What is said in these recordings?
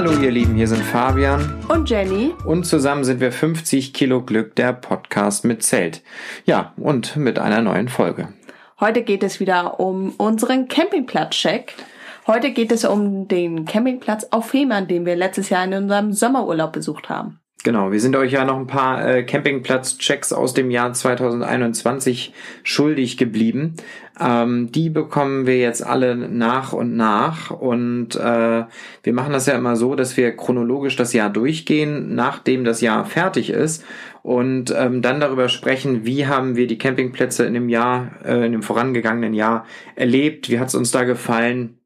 Hallo ihr Lieben, hier sind Fabian und Jenny und zusammen sind wir 50 Kilo Glück, der Podcast mit Zelt. Ja, und mit einer neuen Folge. Heute geht es wieder um unseren Campingplatz-Check. Heute geht es um den Campingplatz auf Fehmarn, den wir letztes Jahr in unserem Sommerurlaub besucht haben. Genau, wir sind euch ja noch ein paar äh, Campingplatz-Checks aus dem Jahr 2021 schuldig geblieben. Ähm, die bekommen wir jetzt alle nach und nach. Und äh, wir machen das ja immer so, dass wir chronologisch das Jahr durchgehen, nachdem das Jahr fertig ist. Und ähm, dann darüber sprechen, wie haben wir die Campingplätze in dem Jahr, äh, in dem vorangegangenen Jahr erlebt, wie hat es uns da gefallen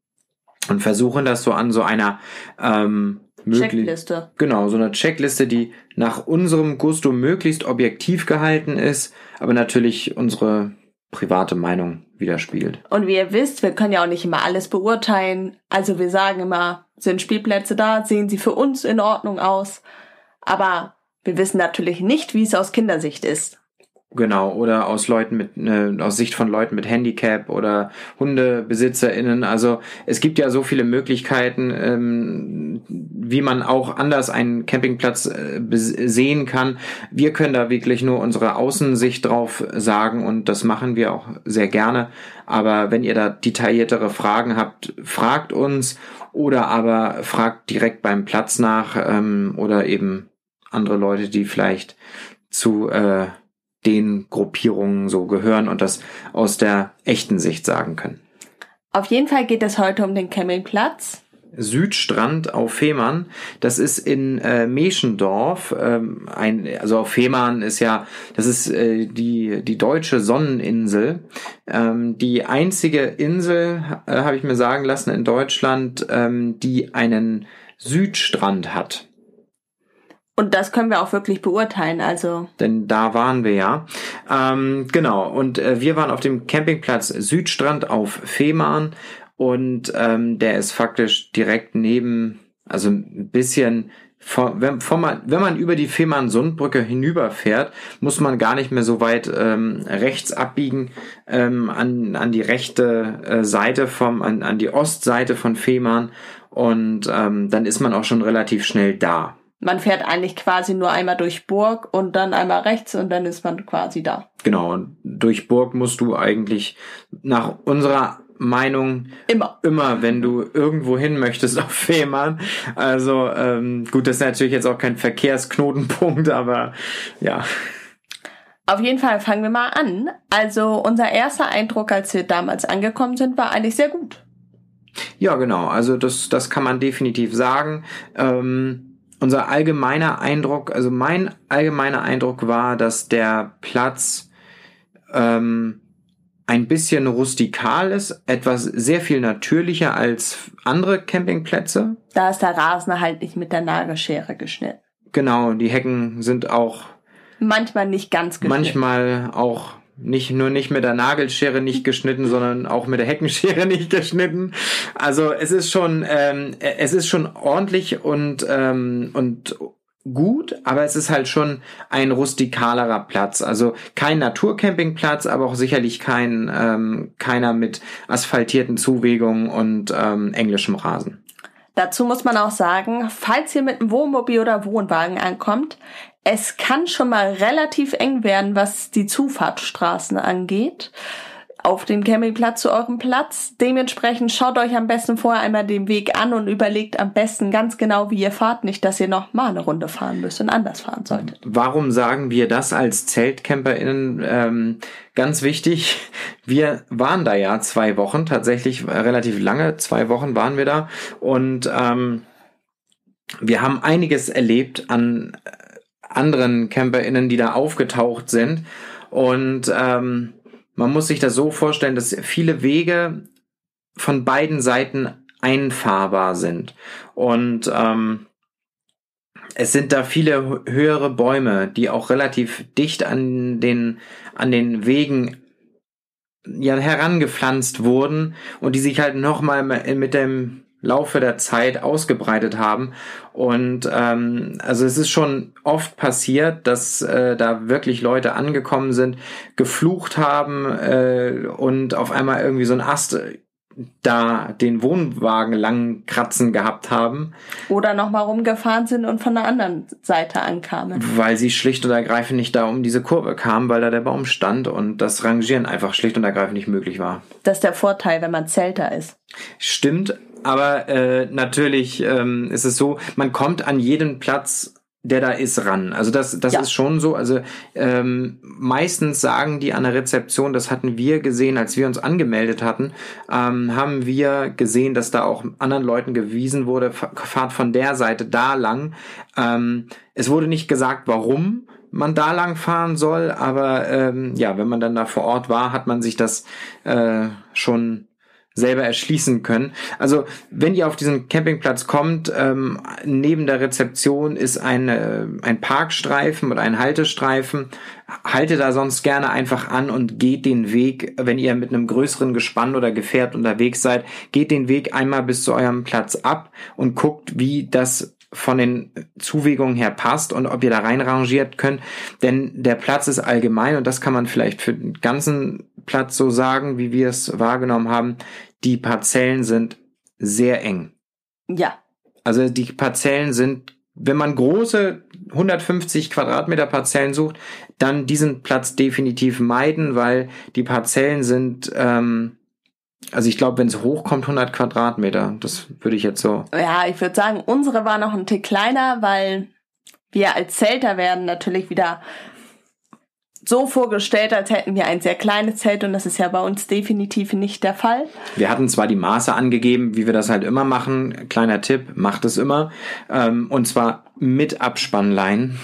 und versuchen das so an so einer ähm, Checkliste. Genau, so eine Checkliste, die nach unserem Gusto möglichst objektiv gehalten ist, aber natürlich unsere private Meinung widerspiegelt. Und wie ihr wisst, wir können ja auch nicht immer alles beurteilen. Also wir sagen immer, sind Spielplätze da, sehen sie für uns in Ordnung aus. Aber wir wissen natürlich nicht, wie es aus Kindersicht ist. Genau, oder aus Leuten mit, äh, aus Sicht von Leuten mit Handicap oder HundebesitzerInnen. Also es gibt ja so viele Möglichkeiten, ähm, wie man auch anders einen Campingplatz äh, sehen kann. Wir können da wirklich nur unsere Außensicht drauf sagen und das machen wir auch sehr gerne. Aber wenn ihr da detailliertere Fragen habt, fragt uns oder aber fragt direkt beim Platz nach ähm, oder eben andere Leute, die vielleicht zu äh, den Gruppierungen so gehören und das aus der echten Sicht sagen können. Auf jeden Fall geht es heute um den Campingplatz. Südstrand auf Fehmarn. Das ist in äh, Meschendorf. Ähm, ein, also auf Fehmarn ist ja, das ist äh, die, die deutsche Sonneninsel. Ähm, die einzige Insel, äh, habe ich mir sagen lassen, in Deutschland, ähm, die einen Südstrand hat. Und das können wir auch wirklich beurteilen, also. Denn da waren wir ja. Ähm, genau, und äh, wir waren auf dem Campingplatz Südstrand auf Fehmarn und ähm, der ist faktisch direkt neben, also ein bisschen von, wenn, von man, wenn man über die Fehmarn-Sundbrücke hinüberfährt, muss man gar nicht mehr so weit ähm, rechts abbiegen ähm, an, an die rechte äh, Seite vom, an, an die Ostseite von Fehmarn und ähm, dann ist man auch schon relativ schnell da. Man fährt eigentlich quasi nur einmal durch Burg und dann einmal rechts und dann ist man quasi da. Genau, und durch Burg musst du eigentlich nach unserer Meinung immer, immer, wenn du irgendwo hin möchtest auf Fehmarn. Also ähm, gut, das ist natürlich jetzt auch kein Verkehrsknotenpunkt, aber ja. Auf jeden Fall fangen wir mal an. Also unser erster Eindruck, als wir damals angekommen sind, war eigentlich sehr gut. Ja, genau. Also das, das kann man definitiv sagen. Ähm, unser allgemeiner Eindruck, also mein allgemeiner Eindruck war, dass der Platz ähm, ein bisschen rustikal ist, etwas sehr viel natürlicher als andere Campingplätze. Da ist der Rasen halt nicht mit der Nagelschere geschnitten. Genau, die Hecken sind auch manchmal nicht ganz geschnitten. Manchmal auch nicht nur nicht mit der Nagelschere nicht geschnitten, sondern auch mit der Heckenschere nicht geschnitten. Also es ist schon, ähm, es ist schon ordentlich und ähm, und gut, aber es ist halt schon ein rustikalerer Platz. Also kein Naturcampingplatz, aber auch sicherlich kein ähm, keiner mit asphaltierten Zuwegungen und ähm, englischem Rasen. Dazu muss man auch sagen, falls ihr mit einem Wohnmobil oder Wohnwagen ankommt, es kann schon mal relativ eng werden, was die Zufahrtsstraßen angeht auf dem Campingplatz zu eurem Platz. Dementsprechend schaut euch am besten vorher einmal den Weg an und überlegt am besten ganz genau, wie ihr fahrt. Nicht, dass ihr noch mal eine Runde fahren müsst und anders fahren solltet. Warum sagen wir das als ZeltcamperInnen? Ähm, ganz wichtig, wir waren da ja zwei Wochen, tatsächlich relativ lange, zwei Wochen waren wir da und ähm, wir haben einiges erlebt an anderen CamperInnen, die da aufgetaucht sind und ähm, man muss sich das so vorstellen, dass viele Wege von beiden Seiten einfahrbar sind. Und ähm, es sind da viele höhere Bäume, die auch relativ dicht an den, an den Wegen ja, herangepflanzt wurden und die sich halt nochmal mit dem Laufe der Zeit ausgebreitet haben. Und ähm, also es ist schon oft passiert, dass äh, da wirklich Leute angekommen sind, geflucht haben äh, und auf einmal irgendwie so ein Ast da den Wohnwagen lang kratzen gehabt haben. Oder nochmal rumgefahren sind und von der anderen Seite ankamen. Weil sie schlicht und ergreifend nicht da um diese Kurve kamen, weil da der Baum stand und das Rangieren einfach schlicht und ergreifend nicht möglich war. Das ist der Vorteil, wenn man Zelter ist. Stimmt, aber äh, natürlich ähm, ist es so, man kommt an jeden Platz der da ist, ran. Also das, das ja. ist schon so. Also ähm, meistens sagen die an der Rezeption, das hatten wir gesehen, als wir uns angemeldet hatten, ähm, haben wir gesehen, dass da auch anderen Leuten gewiesen wurde, fahrt von der Seite da lang. Ähm, es wurde nicht gesagt, warum man da lang fahren soll, aber ähm, ja, wenn man dann da vor Ort war, hat man sich das äh, schon selber erschließen können. Also wenn ihr auf diesen Campingplatz kommt, ähm, neben der Rezeption ist eine, ein Parkstreifen oder ein Haltestreifen. Haltet da sonst gerne einfach an und geht den Weg, wenn ihr mit einem größeren Gespann oder Gefährt unterwegs seid, geht den Weg einmal bis zu eurem Platz ab und guckt, wie das von den Zuwegungen her passt und ob ihr da reinrangiert könnt. Denn der Platz ist allgemein und das kann man vielleicht für den ganzen Platz so sagen, wie wir es wahrgenommen haben. Die Parzellen sind sehr eng. Ja. Also die Parzellen sind, wenn man große 150 Quadratmeter Parzellen sucht, dann diesen Platz definitiv meiden, weil die Parzellen sind ähm, also ich glaube, wenn es hochkommt, 100 Quadratmeter. Das würde ich jetzt so. Ja, ich würde sagen, unsere war noch ein Tick kleiner, weil wir als Zelter werden natürlich wieder so vorgestellt, als hätten wir ein sehr kleines Zelt und das ist ja bei uns definitiv nicht der Fall. Wir hatten zwar die Maße angegeben, wie wir das halt immer machen. Kleiner Tipp, macht es immer. Ähm, und zwar mit Abspannlein.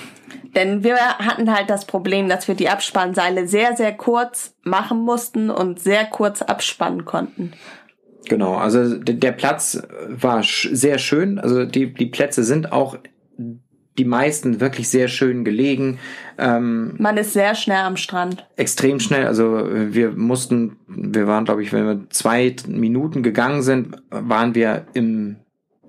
Denn wir hatten halt das Problem, dass wir die Abspannseile sehr, sehr kurz machen mussten und sehr kurz abspannen konnten. Genau, also der Platz war sehr schön. Also die, die Plätze sind auch die meisten wirklich sehr schön gelegen. Ähm, Man ist sehr schnell am Strand. Extrem schnell. Also wir mussten, wir waren, glaube ich, wenn wir zwei Minuten gegangen sind, waren wir im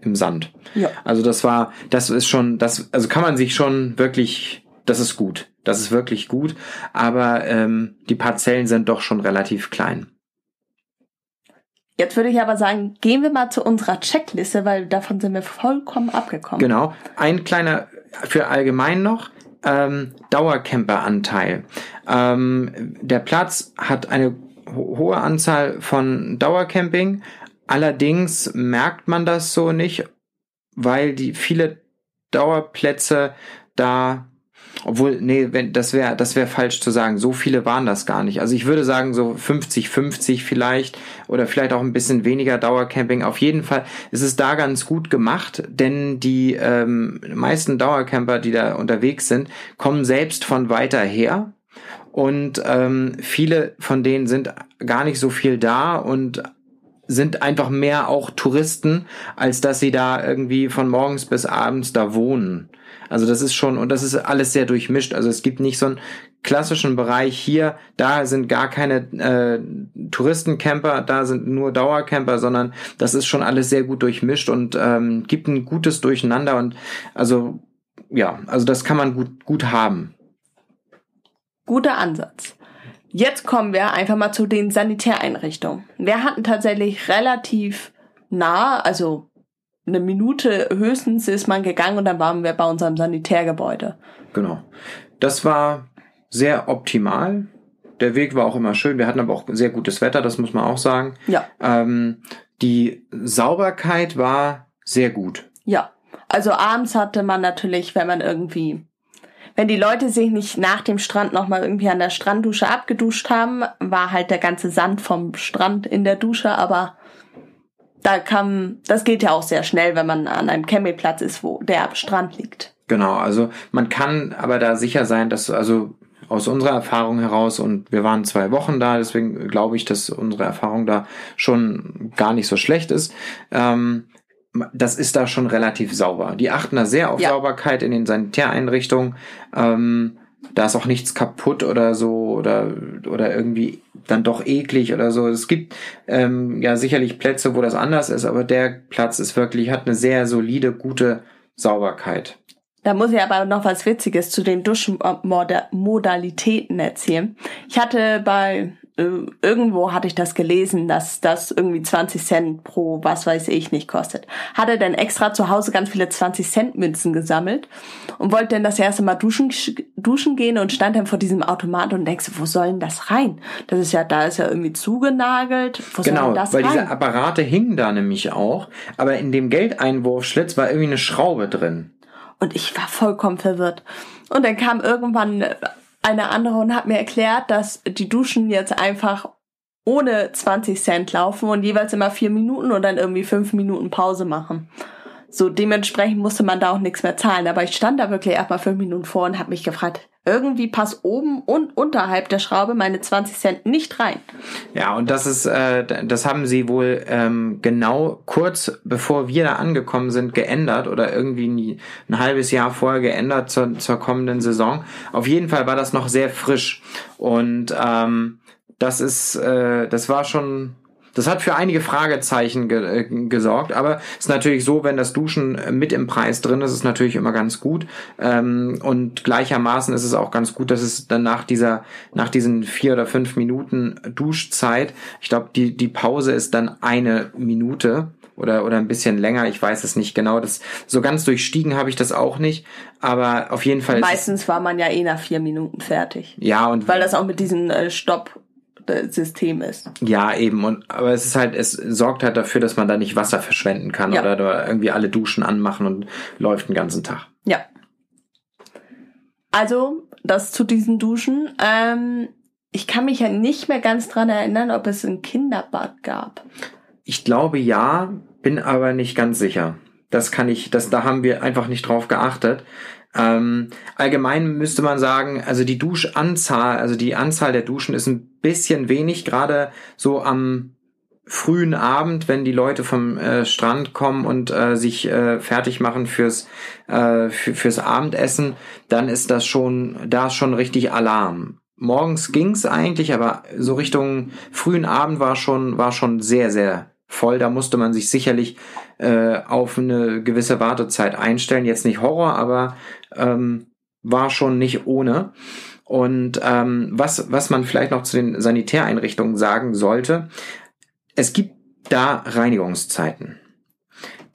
im Sand. Ja. Also das war, das ist schon, das, also kann man sich schon wirklich, das ist gut. Das ist wirklich gut. Aber ähm, die Parzellen sind doch schon relativ klein. Jetzt würde ich aber sagen, gehen wir mal zu unserer Checkliste, weil davon sind wir vollkommen abgekommen. Genau. Ein kleiner für allgemein noch. Ähm, Dauercamper-Anteil. Ähm, der Platz hat eine ho hohe Anzahl von Dauercamping, Allerdings merkt man das so nicht, weil die viele Dauerplätze da obwohl, nee, wenn, das wäre, das wäre falsch zu sagen. So viele waren das gar nicht. Also ich würde sagen, so 50, 50 vielleicht oder vielleicht auch ein bisschen weniger Dauercamping. Auf jeden Fall ist es da ganz gut gemacht, denn die ähm, meisten Dauercamper, die da unterwegs sind, kommen selbst von weiter her. Und ähm, viele von denen sind gar nicht so viel da und sind einfach mehr auch Touristen, als dass sie da irgendwie von morgens bis abends da wohnen. Also das ist schon, und das ist alles sehr durchmischt. Also es gibt nicht so einen klassischen Bereich hier, da sind gar keine äh, Touristencamper, da sind nur Dauercamper, sondern das ist schon alles sehr gut durchmischt und ähm, gibt ein gutes Durcheinander und also ja, also das kann man gut, gut haben. Guter Ansatz. Jetzt kommen wir einfach mal zu den Sanitäreinrichtungen. Wir hatten tatsächlich relativ nah, also eine Minute höchstens ist man gegangen und dann waren wir bei unserem Sanitärgebäude. Genau. Das war sehr optimal. Der Weg war auch immer schön. Wir hatten aber auch sehr gutes Wetter, das muss man auch sagen. Ja. Ähm, die Sauberkeit war sehr gut. Ja. Also abends hatte man natürlich, wenn man irgendwie wenn die Leute sich nicht nach dem Strand nochmal irgendwie an der Stranddusche abgeduscht haben, war halt der ganze Sand vom Strand in der Dusche, aber da kam, das geht ja auch sehr schnell, wenn man an einem Campingplatz ist, wo der am Strand liegt. Genau, also man kann aber da sicher sein, dass, also aus unserer Erfahrung heraus und wir waren zwei Wochen da, deswegen glaube ich, dass unsere Erfahrung da schon gar nicht so schlecht ist. Ähm, das ist da schon relativ sauber. Die achten da sehr auf ja. Sauberkeit in den Sanitäreinrichtungen. Ähm, da ist auch nichts kaputt oder so oder oder irgendwie dann doch eklig oder so. Es gibt ähm, ja sicherlich Plätze, wo das anders ist, aber der Platz ist wirklich hat eine sehr solide, gute Sauberkeit. Da muss ich aber noch was Witziges zu den Duschmodalitäten erzählen. Ich hatte bei irgendwo hatte ich das gelesen, dass das irgendwie 20 Cent pro was weiß ich nicht kostet. Hatte dann extra zu Hause ganz viele 20 Cent Münzen gesammelt und wollte dann das erste Mal duschen, duschen gehen und stand dann vor diesem Automat und denkst, wo soll denn das rein? Das ist ja, da ist ja irgendwie zugenagelt. Wo genau, das weil rein? diese Apparate hingen da nämlich auch, aber in dem Geldeinwurfschlitz war irgendwie eine Schraube drin. Und ich war vollkommen verwirrt. Und dann kam irgendwann eine andere und hat mir erklärt, dass die Duschen jetzt einfach ohne 20 Cent laufen und jeweils immer vier Minuten und dann irgendwie fünf Minuten Pause machen. So dementsprechend musste man da auch nichts mehr zahlen. Aber ich stand da wirklich erstmal fünf Minuten vor und habe mich gefragt, irgendwie passt oben und unterhalb der Schraube meine 20 Cent nicht rein. Ja, und das ist, äh, das haben sie wohl ähm, genau kurz bevor wir da angekommen sind geändert oder irgendwie nie, ein halbes Jahr vorher geändert zur, zur kommenden Saison. Auf jeden Fall war das noch sehr frisch und ähm, das ist, äh, das war schon das hat für einige Fragezeichen ge äh, gesorgt, aber ist natürlich so, wenn das Duschen mit im Preis drin ist, ist natürlich immer ganz gut. Ähm, und gleichermaßen ist es auch ganz gut, dass es dann nach dieser, nach diesen vier oder fünf Minuten Duschzeit, ich glaube, die, die Pause ist dann eine Minute oder, oder ein bisschen länger, ich weiß es nicht genau. Das, so ganz durchstiegen habe ich das auch nicht, aber auf jeden Fall. Meistens war man ja eh nach vier Minuten fertig. Ja, und. Weil das auch mit diesen äh, Stopp System ist. Ja, eben. Und aber es ist halt, es sorgt halt dafür, dass man da nicht Wasser verschwenden kann ja. oder irgendwie alle Duschen anmachen und läuft den ganzen Tag. Ja. Also, das zu diesen Duschen. Ähm, ich kann mich ja nicht mehr ganz dran erinnern, ob es ein Kinderbad gab. Ich glaube ja, bin aber nicht ganz sicher. Das kann ich, das, da haben wir einfach nicht drauf geachtet. Ähm, allgemein müsste man sagen, also die Duschanzahl, also die Anzahl der Duschen ist ein bisschen wenig, gerade so am frühen Abend, wenn die Leute vom äh, Strand kommen und äh, sich äh, fertig machen fürs äh, für, fürs Abendessen, dann ist das schon da ist schon richtig Alarm. Morgens ging's eigentlich, aber so Richtung frühen Abend war schon war schon sehr sehr voll. Da musste man sich sicherlich äh, auf eine gewisse Wartezeit einstellen. Jetzt nicht Horror, aber ähm, war schon nicht ohne. Und ähm, was, was man vielleicht noch zu den Sanitäreinrichtungen sagen sollte, es gibt da Reinigungszeiten.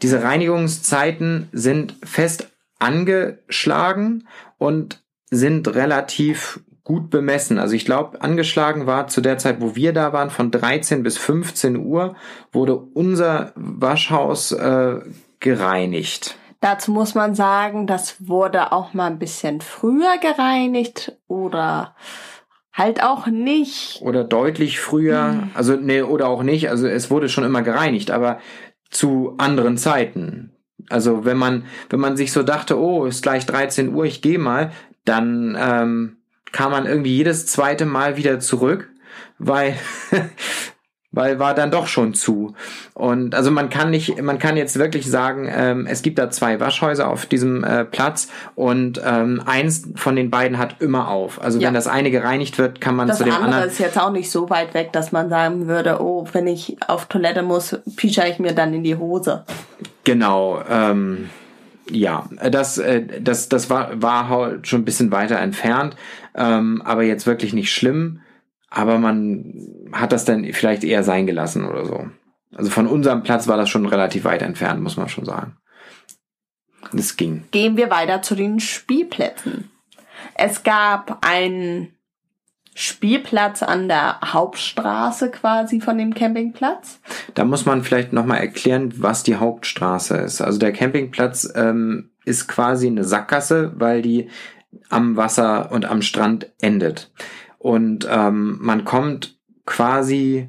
Diese Reinigungszeiten sind fest angeschlagen und sind relativ gut bemessen. Also ich glaube, angeschlagen war zu der Zeit, wo wir da waren, von 13 bis 15 Uhr wurde unser Waschhaus äh, gereinigt. Dazu muss man sagen, das wurde auch mal ein bisschen früher gereinigt oder halt auch nicht. Oder deutlich früher, hm. also nee, oder auch nicht, also es wurde schon immer gereinigt, aber zu anderen Zeiten. Also wenn man, wenn man sich so dachte, oh, ist gleich 13 Uhr, ich gehe mal, dann ähm, kam man irgendwie jedes zweite Mal wieder zurück, weil weil war dann doch schon zu. Und also man kann nicht, man kann jetzt wirklich sagen, ähm, es gibt da zwei Waschhäuser auf diesem äh, Platz und ähm, eins von den beiden hat immer auf. Also ja. wenn das eine gereinigt wird, kann man das zu dem andere anderen. ist jetzt auch nicht so weit weg, dass man sagen würde, oh, wenn ich auf Toilette muss, pische ich mir dann in die Hose. Genau. Ähm, ja, das, äh, das, das war, war halt schon ein bisschen weiter entfernt, ähm, aber jetzt wirklich nicht schlimm aber man hat das dann vielleicht eher sein gelassen oder so. Also von unserem Platz war das schon relativ weit entfernt, muss man schon sagen. Es ging. Gehen wir weiter zu den Spielplätzen. Es gab einen Spielplatz an der Hauptstraße quasi von dem Campingplatz. Da muss man vielleicht nochmal erklären, was die Hauptstraße ist. Also der Campingplatz ähm, ist quasi eine Sackgasse, weil die am Wasser und am Strand endet. Und ähm, man kommt quasi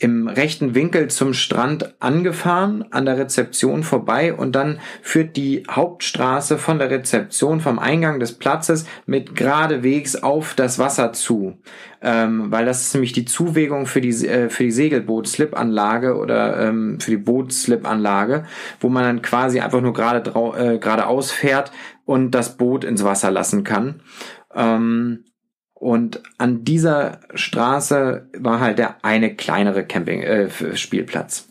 im rechten Winkel zum Strand angefahren, an der Rezeption vorbei und dann führt die Hauptstraße von der Rezeption, vom Eingang des Platzes mit geradewegs auf das Wasser zu. Ähm, weil das ist nämlich die Zuwägung für die, äh, für die Segelboot-Slip-Anlage oder ähm, für die Boot-Slip-Anlage, wo man dann quasi einfach nur gerade äh, geradeaus fährt und das Boot ins Wasser lassen kann. Ähm, und an dieser Straße war halt der eine kleinere Camping äh, Spielplatz.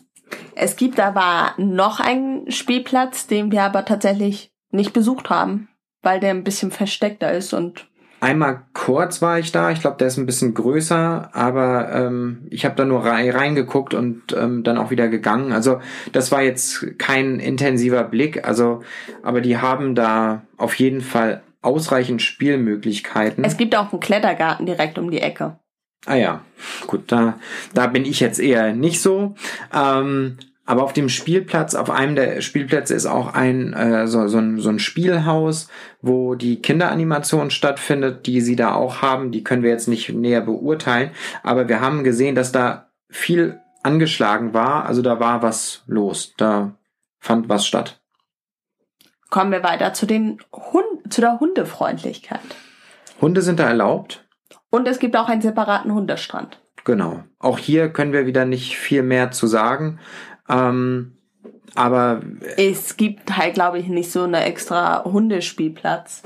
Es gibt aber noch einen Spielplatz, den wir aber tatsächlich nicht besucht haben, weil der ein bisschen versteckter ist und Einmal kurz war ich da. Ich glaube, der ist ein bisschen größer, aber ähm, ich habe da nur rein, reingeguckt und ähm, dann auch wieder gegangen. Also das war jetzt kein intensiver Blick. Also, aber die haben da auf jeden Fall ausreichend Spielmöglichkeiten. Es gibt auch einen Klettergarten direkt um die Ecke. Ah ja, gut, da, da bin ich jetzt eher nicht so. Ähm, aber auf dem Spielplatz, auf einem der Spielplätze ist auch ein, äh, so, so, ein, so ein Spielhaus, wo die Kinderanimation stattfindet, die sie da auch haben. Die können wir jetzt nicht näher beurteilen. Aber wir haben gesehen, dass da viel angeschlagen war. Also da war was los. Da fand was statt. Kommen wir weiter zu den Hund, zu der Hundefreundlichkeit. Hunde sind da erlaubt. Und es gibt auch einen separaten Hundestrand. Genau. Auch hier können wir wieder nicht viel mehr zu sagen. Ähm, aber es gibt halt, glaube ich, nicht so eine extra Hundespielplatz.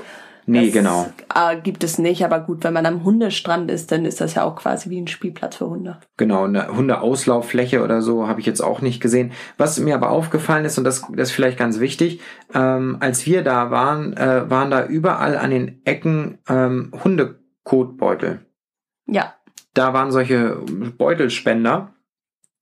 Nee, das, genau. Äh, gibt es nicht, aber gut, wenn man am Hundestrand ist, dann ist das ja auch quasi wie ein Spielplatz für Hunde. Genau, eine Hundeauslauffläche oder so habe ich jetzt auch nicht gesehen. Was mir aber aufgefallen ist, und das, das ist vielleicht ganz wichtig, ähm, als wir da waren, äh, waren da überall an den Ecken ähm, Hundekotbeutel. Ja. Da waren solche Beutelspender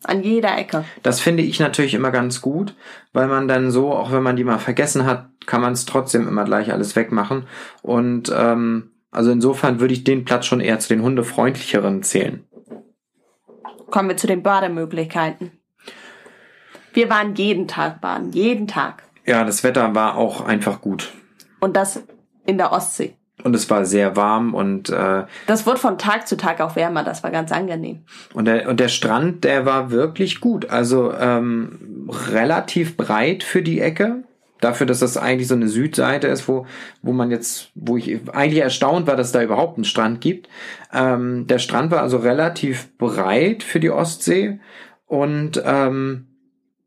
an jeder Ecke. Das finde ich natürlich immer ganz gut, weil man dann so, auch wenn man die mal vergessen hat, kann man es trotzdem immer gleich alles wegmachen. Und ähm, also insofern würde ich den Platz schon eher zu den hundefreundlicheren zählen. Kommen wir zu den Bademöglichkeiten. Wir waren jeden Tag baden, jeden Tag. Ja, das Wetter war auch einfach gut. Und das in der Ostsee. Und es war sehr warm und äh, das wird von Tag zu Tag auch wärmer. Das war ganz angenehm. Und der und der Strand, der war wirklich gut. Also ähm, relativ breit für die Ecke. Dafür, dass das eigentlich so eine Südseite ist, wo, wo man jetzt, wo ich eigentlich erstaunt war, dass da überhaupt einen Strand gibt. Ähm, der Strand war also relativ breit für die Ostsee und ähm,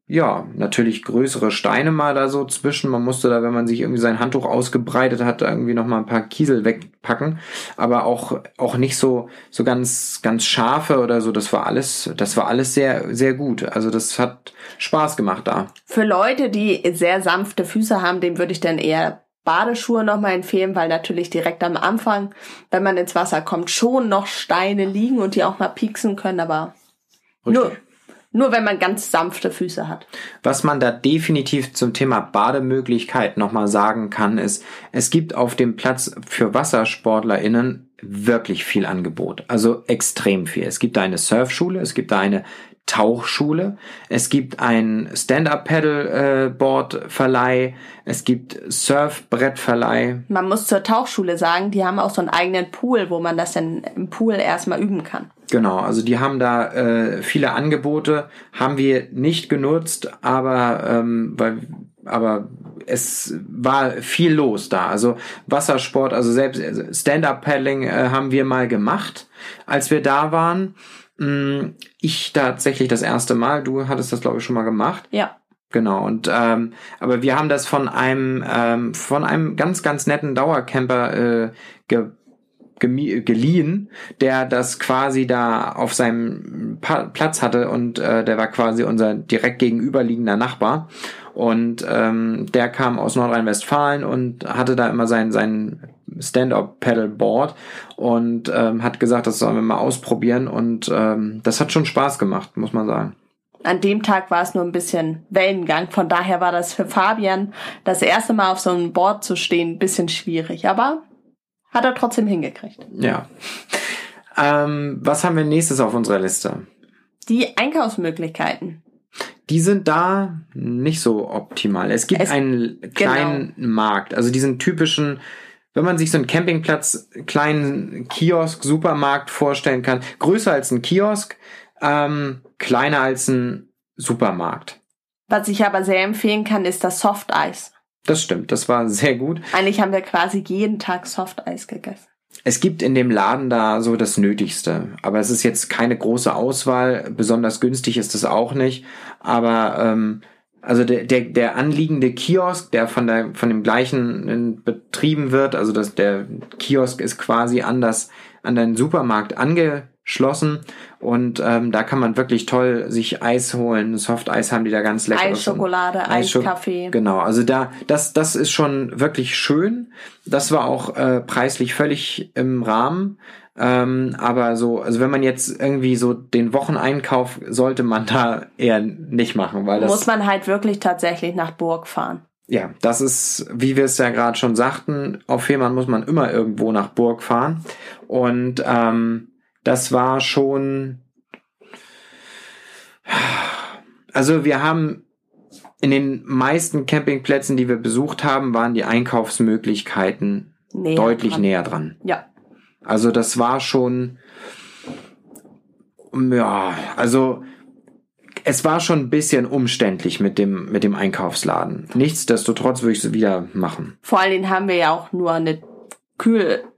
ja, natürlich größere Steine mal da so zwischen. Man musste da, wenn man sich irgendwie sein Handtuch ausgebreitet hat, irgendwie noch mal ein paar Kiesel wegpacken. Aber auch, auch nicht so, so ganz, ganz scharfe oder so. Das war alles, das war alles sehr, sehr gut. Also das hat Spaß gemacht da. Für Leute, die sehr sanfte Füße haben, dem würde ich dann eher Badeschuhe nochmal empfehlen, weil natürlich direkt am Anfang, wenn man ins Wasser kommt, schon noch Steine liegen und die auch mal pieksen können, aber Richtig. nur nur wenn man ganz sanfte Füße hat. Was man da definitiv zum Thema Bademöglichkeit nochmal sagen kann, ist, es gibt auf dem Platz für WassersportlerInnen wirklich viel Angebot. Also extrem viel. Es gibt da eine Surfschule, es gibt da eine Tauchschule, es gibt ein Stand-Up-Paddle-Board-Verleih, es gibt Surfbrettverleih. Man muss zur Tauchschule sagen, die haben auch so einen eigenen Pool, wo man das dann im Pool erstmal üben kann. Genau, also die haben da äh, viele Angebote, haben wir nicht genutzt, aber ähm, weil aber es war viel los da. Also Wassersport, also selbst Stand-up-Paddling äh, haben wir mal gemacht, als wir da waren. Mm, ich tatsächlich das erste Mal. Du hattest das glaube ich schon mal gemacht. Ja. Genau, und ähm, aber wir haben das von einem ähm, von einem ganz, ganz netten Dauercamper äh, ge geliehen, der das quasi da auf seinem pa Platz hatte und äh, der war quasi unser direkt gegenüberliegender Nachbar und ähm, der kam aus Nordrhein-Westfalen und hatte da immer sein sein Stand-up-Pedal-Board und ähm, hat gesagt, das sollen wir mal ausprobieren und ähm, das hat schon Spaß gemacht, muss man sagen. An dem Tag war es nur ein bisschen Wellengang, von daher war das für Fabian das erste Mal auf so einem Board zu stehen ein bisschen schwierig, aber hat er trotzdem hingekriegt. Ja. Ähm, was haben wir nächstes auf unserer Liste? Die Einkaufsmöglichkeiten. Die sind da nicht so optimal. Es gibt es, einen kleinen genau. Markt, also diesen typischen, wenn man sich so einen Campingplatz, kleinen Kiosk, Supermarkt vorstellen kann, größer als ein Kiosk, ähm, kleiner als ein Supermarkt. Was ich aber sehr empfehlen kann, ist das Softeis. Das stimmt, das war sehr gut. Eigentlich haben wir quasi jeden Tag Softeis gegessen. Es gibt in dem Laden da so das Nötigste, aber es ist jetzt keine große Auswahl. Besonders günstig ist es auch nicht. Aber ähm, also der, der, der anliegende Kiosk, der von der von dem gleichen betrieben wird, also das, der Kiosk ist quasi an das an den Supermarkt ange geschlossen und ähm, da kann man wirklich toll sich Eis holen. Softeis haben die da ganz lecker. Eisschokolade, Eiskaffee. Genau, also da das das ist schon wirklich schön. Das war auch äh, preislich völlig im Rahmen. Ähm, aber so, also wenn man jetzt irgendwie so den Wocheneinkauf sollte man da eher nicht machen, weil das muss man halt wirklich tatsächlich nach Burg fahren. Ja, das ist, wie wir es ja gerade schon sagten, auf Fehmarn muss man immer irgendwo nach Burg fahren. Und ähm, das war schon. Also wir haben in den meisten Campingplätzen, die wir besucht haben, waren die Einkaufsmöglichkeiten näher deutlich dran. näher dran. Ja. Also das war schon, ja, also es war schon ein bisschen umständlich mit dem, mit dem Einkaufsladen. Nichtsdestotrotz würde ich es wieder machen. Vor allen Dingen haben wir ja auch nur eine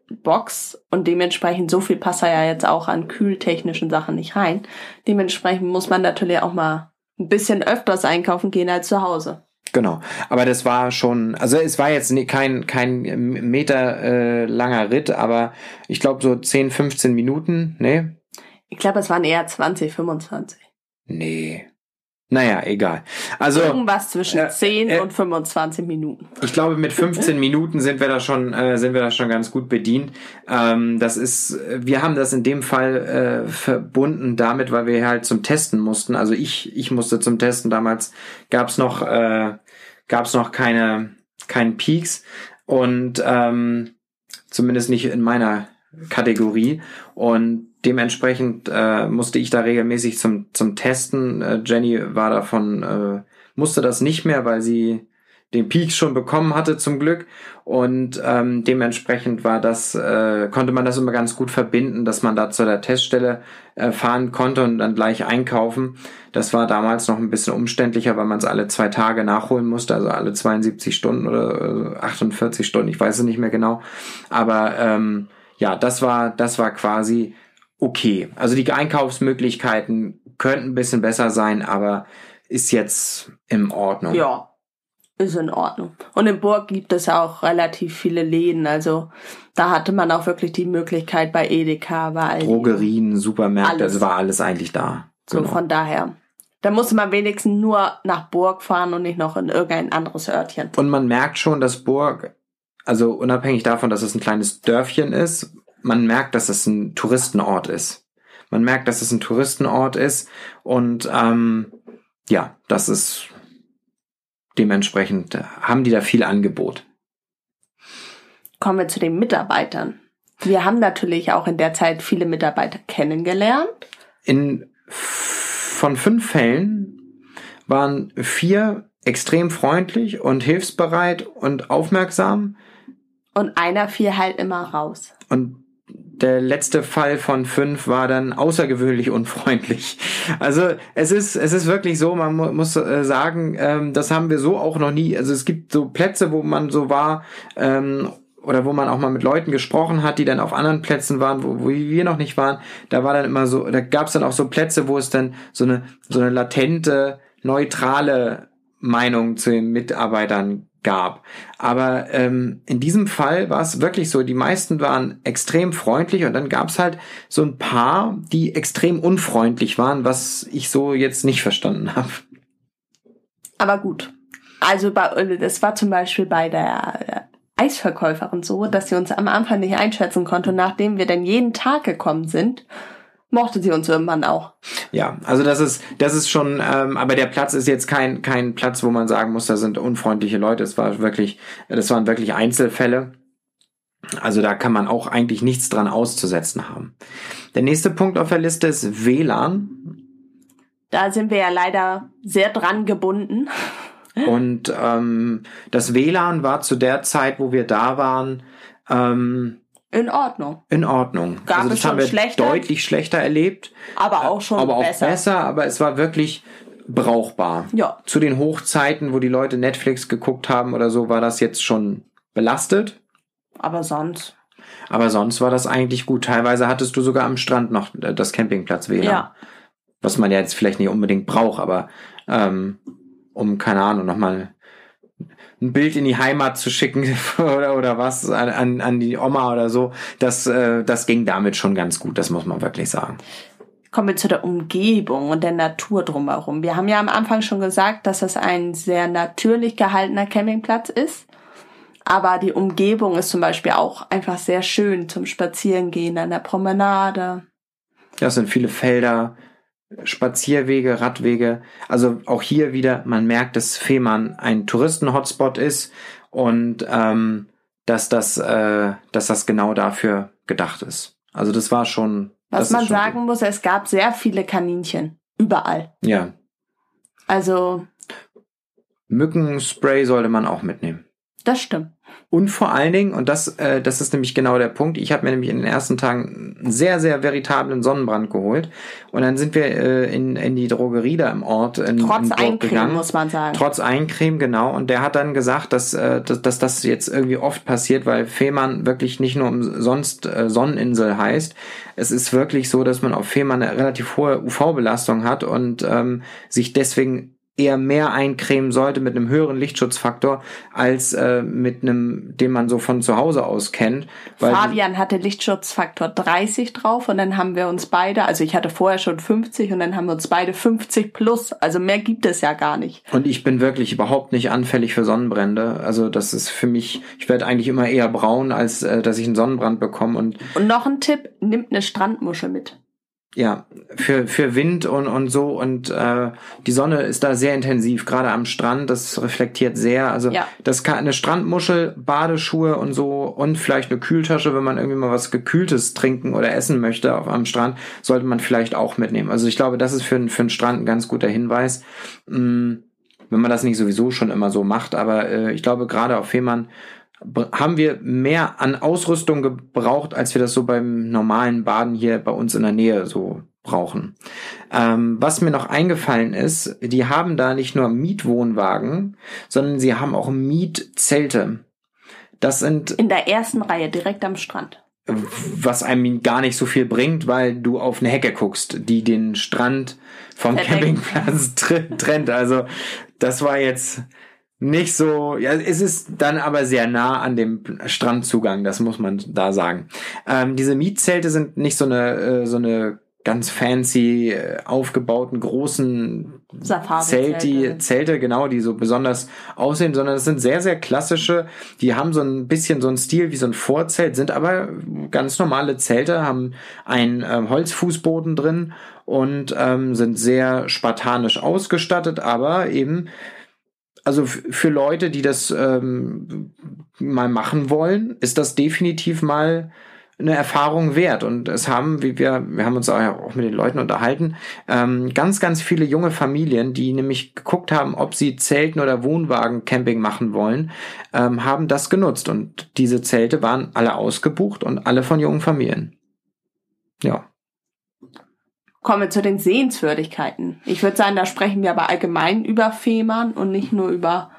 Kühlbox und dementsprechend so viel passt da ja jetzt auch an kühltechnischen Sachen nicht rein. Dementsprechend muss man natürlich auch mal ein bisschen öfters einkaufen gehen als zu Hause. Genau, aber das war schon, also es war jetzt kein kein Meter äh, langer Ritt, aber ich glaube so 10, 15 Minuten, ne? Ich glaube, es waren eher 20, 25. Nee. Naja, egal. Also irgendwas zwischen äh, 10 äh, und 25 Minuten. Ich glaube, mit 15 Minuten sind wir da schon äh, sind wir da schon ganz gut bedient. Ähm, das ist, wir haben das in dem Fall äh, verbunden damit, weil wir halt zum Testen mussten. Also ich ich musste zum Testen. Damals gab's noch äh, gab's noch keine keinen Peaks und ähm, zumindest nicht in meiner Kategorie und dementsprechend äh, musste ich da regelmäßig zum, zum Testen. Äh, Jenny war davon, äh, musste das nicht mehr, weil sie den Peak schon bekommen hatte zum Glück und ähm, dementsprechend war das äh, konnte man das immer ganz gut verbinden, dass man da zu der Teststelle äh, fahren konnte und dann gleich einkaufen. Das war damals noch ein bisschen umständlicher, weil man es alle zwei Tage nachholen musste, also alle 72 Stunden oder äh, 48 Stunden, ich weiß es nicht mehr genau. Aber ähm, ja, das war das war quasi okay. Also die Einkaufsmöglichkeiten könnten ein bisschen besser sein, aber ist jetzt in Ordnung. Ja, ist in Ordnung. Und in Burg gibt es auch relativ viele Läden. Also da hatte man auch wirklich die Möglichkeit bei Edeka, bei Drogerien, Supermärkte, alles. also war alles eigentlich da. So genau. von daher. Da musste man wenigstens nur nach Burg fahren und nicht noch in irgendein anderes Örtchen. Und man merkt schon, dass Burg, also unabhängig davon, dass es ein kleines Dörfchen ist, man merkt, dass es ein Touristenort ist. Man merkt, dass es ein Touristenort ist und ähm, ja, das ist dementsprechend haben die da viel Angebot. Kommen wir zu den Mitarbeitern. Wir haben natürlich auch in der Zeit viele Mitarbeiter kennengelernt. In von fünf Fällen waren vier extrem freundlich und hilfsbereit und aufmerksam. Und einer fiel halt immer raus. Und der letzte Fall von fünf war dann außergewöhnlich unfreundlich. Also es ist es ist wirklich so, man mu muss äh, sagen, ähm, das haben wir so auch noch nie. Also es gibt so Plätze, wo man so war ähm, oder wo man auch mal mit Leuten gesprochen hat, die dann auf anderen Plätzen waren, wo, wo wir noch nicht waren. Da war dann immer so, da gab es dann auch so Plätze, wo es dann so eine so eine latente neutrale Meinung zu den Mitarbeitern gab. Aber ähm, in diesem Fall war es wirklich so, die meisten waren extrem freundlich und dann gab es halt so ein paar, die extrem unfreundlich waren, was ich so jetzt nicht verstanden habe. Aber gut. Also bei, das war zum Beispiel bei der Eisverkäuferin so, dass sie uns am Anfang nicht einschätzen konnte, nachdem wir dann jeden Tag gekommen sind mochte sie uns irgendwann auch. Ja, also das ist, das ist schon, ähm, aber der Platz ist jetzt kein, kein Platz, wo man sagen muss, da sind unfreundliche Leute. Es war wirklich, das waren wirklich Einzelfälle. Also da kann man auch eigentlich nichts dran auszusetzen haben. Der nächste Punkt auf der Liste ist WLAN. Da sind wir ja leider sehr dran gebunden. Und ähm, das WLAN war zu der Zeit, wo wir da waren, ähm, in Ordnung. In Ordnung. Gab also das es schon haben wir schlechter? deutlich schlechter erlebt. Aber auch schon aber auch besser. besser. Aber es war wirklich brauchbar. Ja. Zu den Hochzeiten, wo die Leute Netflix geguckt haben oder so, war das jetzt schon belastet. Aber sonst. Aber sonst war das eigentlich gut. Teilweise hattest du sogar am Strand noch das Campingplatz WLAN. Ja. Was man ja jetzt vielleicht nicht unbedingt braucht, aber ähm, um, keine Ahnung, nochmal ein Bild in die Heimat zu schicken oder, oder was an, an, an die Oma oder so, das, äh, das ging damit schon ganz gut, das muss man wirklich sagen. Kommen wir zu der Umgebung und der Natur drumherum. Wir haben ja am Anfang schon gesagt, dass das ein sehr natürlich gehaltener Campingplatz ist. Aber die Umgebung ist zum Beispiel auch einfach sehr schön zum Spazierengehen an der Promenade. Ja, es sind viele Felder, Spazierwege, Radwege. Also auch hier wieder, man merkt, dass Fehmarn ein Touristen-Hotspot ist und ähm, dass das, äh, dass das genau dafür gedacht ist. Also das war schon. Was man sagen gut. muss, es gab sehr viele Kaninchen. Überall. Ja. Also. Mückenspray sollte man auch mitnehmen. Das stimmt. Und vor allen Dingen, und das, äh, das ist nämlich genau der Punkt, ich habe mir nämlich in den ersten Tagen einen sehr, sehr veritablen Sonnenbrand geholt. Und dann sind wir äh, in, in die Drogerie da im Ort. In, Trotz Eincreme, gegangen. muss man sagen. Trotz Eincreme, genau. Und der hat dann gesagt, dass, äh, dass, dass das jetzt irgendwie oft passiert, weil Fehmarn wirklich nicht nur umsonst äh, Sonneninsel heißt. Es ist wirklich so, dass man auf Fehmarn eine relativ hohe UV-Belastung hat und ähm, sich deswegen eher mehr eincremen sollte mit einem höheren Lichtschutzfaktor als äh, mit einem, den man so von zu Hause aus kennt. Fabian hatte Lichtschutzfaktor 30 drauf und dann haben wir uns beide, also ich hatte vorher schon 50 und dann haben wir uns beide 50 plus. Also mehr gibt es ja gar nicht. Und ich bin wirklich überhaupt nicht anfällig für Sonnenbrände. Also das ist für mich, ich werde eigentlich immer eher braun, als äh, dass ich einen Sonnenbrand bekomme. Und, und noch ein Tipp, nimmt eine Strandmuschel mit ja, für, für Wind und, und so. Und äh, die Sonne ist da sehr intensiv, gerade am Strand. Das reflektiert sehr. Also ja. das kann eine Strandmuschel, Badeschuhe und so und vielleicht eine Kühltasche, wenn man irgendwie mal was Gekühltes trinken oder essen möchte auf am Strand, sollte man vielleicht auch mitnehmen. Also ich glaube, das ist für, für einen Strand ein ganz guter Hinweis. Mm, wenn man das nicht sowieso schon immer so macht, aber äh, ich glaube, gerade auf Fehmarn haben wir mehr an Ausrüstung gebraucht, als wir das so beim normalen Baden hier bei uns in der Nähe so brauchen. Ähm, was mir noch eingefallen ist, die haben da nicht nur Mietwohnwagen, sondern sie haben auch Mietzelte. Das sind in der ersten Reihe direkt am Strand. Was einem gar nicht so viel bringt, weil du auf eine Hecke guckst, die den Strand vom Verdeckt. Campingplatz trennt. Also das war jetzt nicht so, ja, es ist dann aber sehr nah an dem Strandzugang, das muss man da sagen. Ähm, diese Mietzelte sind nicht so eine, äh, so eine ganz fancy äh, aufgebauten großen Zelte, Zelte, genau, die so besonders aussehen, sondern es sind sehr, sehr klassische, die haben so ein bisschen so einen Stil wie so ein Vorzelt, sind aber ganz normale Zelte, haben einen ähm, Holzfußboden drin und ähm, sind sehr spartanisch ausgestattet, aber eben also für Leute, die das ähm, mal machen wollen, ist das definitiv mal eine Erfahrung wert. Und es haben, wie wir, wir haben uns auch mit den Leuten unterhalten, ähm, ganz, ganz viele junge Familien, die nämlich geguckt haben, ob sie Zelten oder Wohnwagen-Camping machen wollen, ähm, haben das genutzt. Und diese Zelte waren alle ausgebucht und alle von jungen Familien. Ja. Kommen wir zu den Sehenswürdigkeiten. Ich würde sagen, da sprechen wir aber allgemein über Fehmarn und nicht nur über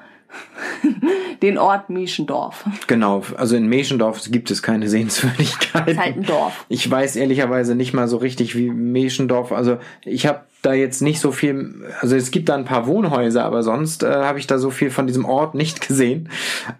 den Ort Meschendorf. Genau, also in Meschendorf gibt es keine Sehenswürdigkeiten. Das ist halt ein Dorf. Ich weiß ehrlicherweise nicht mal so richtig wie Meschendorf. Also ich habe da jetzt nicht so viel, also es gibt da ein paar Wohnhäuser, aber sonst äh, habe ich da so viel von diesem Ort nicht gesehen.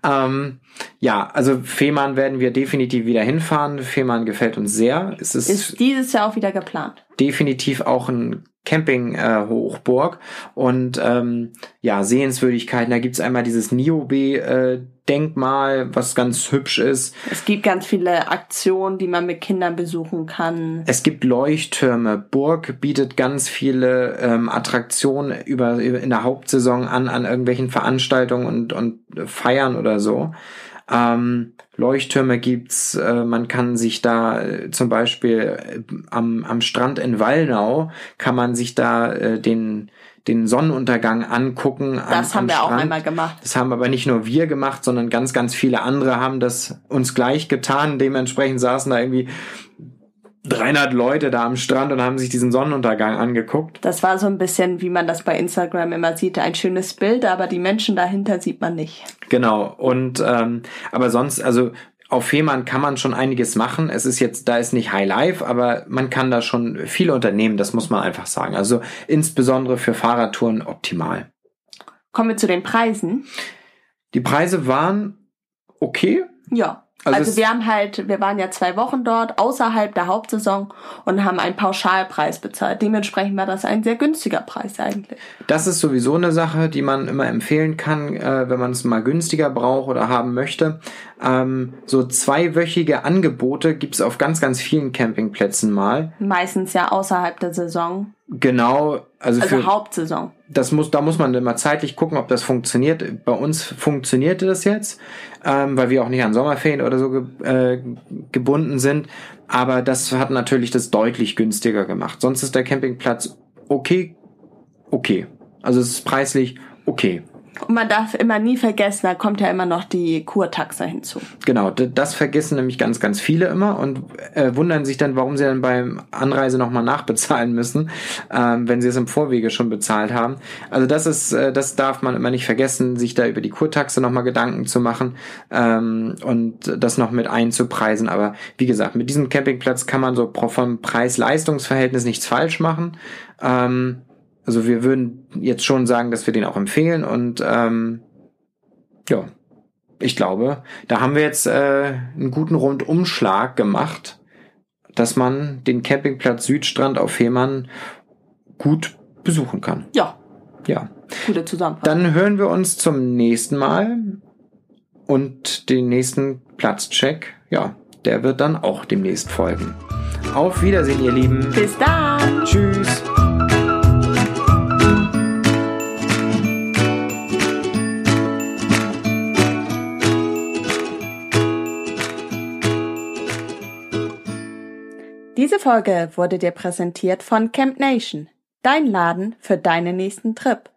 Ähm, ja, also Fehmarn werden wir definitiv wieder hinfahren. Fehmarn gefällt uns sehr. Es ist, ist dieses Jahr auch wieder geplant. Definitiv auch ein Camping-Hochburg. Äh, und ähm, ja, Sehenswürdigkeiten, da gibt's einmal dieses Niobe äh, Denkmal, was ganz hübsch ist. Es gibt ganz viele Aktionen, die man mit Kindern besuchen kann. Es gibt Leuchttürme. Burg bietet ganz viele ähm, Attraktionen über, über in der Hauptsaison an, an irgendwelchen Veranstaltungen und, und Feiern oder so. Ähm, Leuchttürme gibt's, äh, man kann sich da äh, zum Beispiel äh, am, am Strand in Wallnau kann man sich da äh, den den Sonnenuntergang angucken. Das am, haben wir Strand. auch einmal gemacht. Das haben aber nicht nur wir gemacht, sondern ganz, ganz viele andere haben das uns gleich getan. Dementsprechend saßen da irgendwie 300 Leute da am Strand und haben sich diesen Sonnenuntergang angeguckt. Das war so ein bisschen, wie man das bei Instagram immer sieht, ein schönes Bild, aber die Menschen dahinter sieht man nicht. Genau. Und ähm, aber sonst, also auf Fehmarn kann man schon einiges machen. Es ist jetzt, da ist nicht High Life, aber man kann da schon viel unternehmen, das muss man einfach sagen. Also insbesondere für Fahrradtouren optimal. Kommen wir zu den Preisen. Die Preise waren okay. Ja. Also Also, wir haben halt, wir waren ja zwei Wochen dort außerhalb der Hauptsaison und haben einen Pauschalpreis bezahlt. Dementsprechend war das ein sehr günstiger Preis eigentlich. Das ist sowieso eine Sache, die man immer empfehlen kann, äh, wenn man es mal günstiger braucht oder haben möchte. Ähm, so zweiwöchige Angebote gibt's auf ganz, ganz vielen Campingplätzen mal. Meistens ja außerhalb der Saison, Genau, also, also für, Hauptsaison. das muss, da muss man immer zeitlich gucken, ob das funktioniert. Bei uns funktionierte das jetzt, ähm, weil wir auch nicht an Sommerferien oder so ge äh, gebunden sind. Aber das hat natürlich das deutlich günstiger gemacht. Sonst ist der Campingplatz okay, okay. Also es ist preislich okay. Und man darf immer nie vergessen, da kommt ja immer noch die Kurtaxe hinzu. Genau, das vergessen nämlich ganz, ganz viele immer und äh, wundern sich dann, warum sie dann beim Anreise nochmal nachbezahlen müssen, ähm, wenn sie es im Vorwege schon bezahlt haben. Also das ist, äh, das darf man immer nicht vergessen, sich da über die Kurtaxe nochmal Gedanken zu machen ähm, und das noch mit einzupreisen. Aber wie gesagt, mit diesem Campingplatz kann man so vom Preis-Leistungs-Verhältnis nichts falsch machen. Ähm, also wir würden jetzt schon sagen, dass wir den auch empfehlen und ähm, ja, ich glaube, da haben wir jetzt äh, einen guten Rundumschlag gemacht, dass man den Campingplatz Südstrand auf Fehmarn gut besuchen kann. Ja, Ja, gute Zusammenfassung. dann hören wir uns zum nächsten Mal und den nächsten Platzcheck, ja, der wird dann auch demnächst folgen. Auf Wiedersehen, ihr Lieben. Bis dann! Tschüss. Diese Folge wurde dir präsentiert von Camp Nation, dein Laden für deinen nächsten Trip.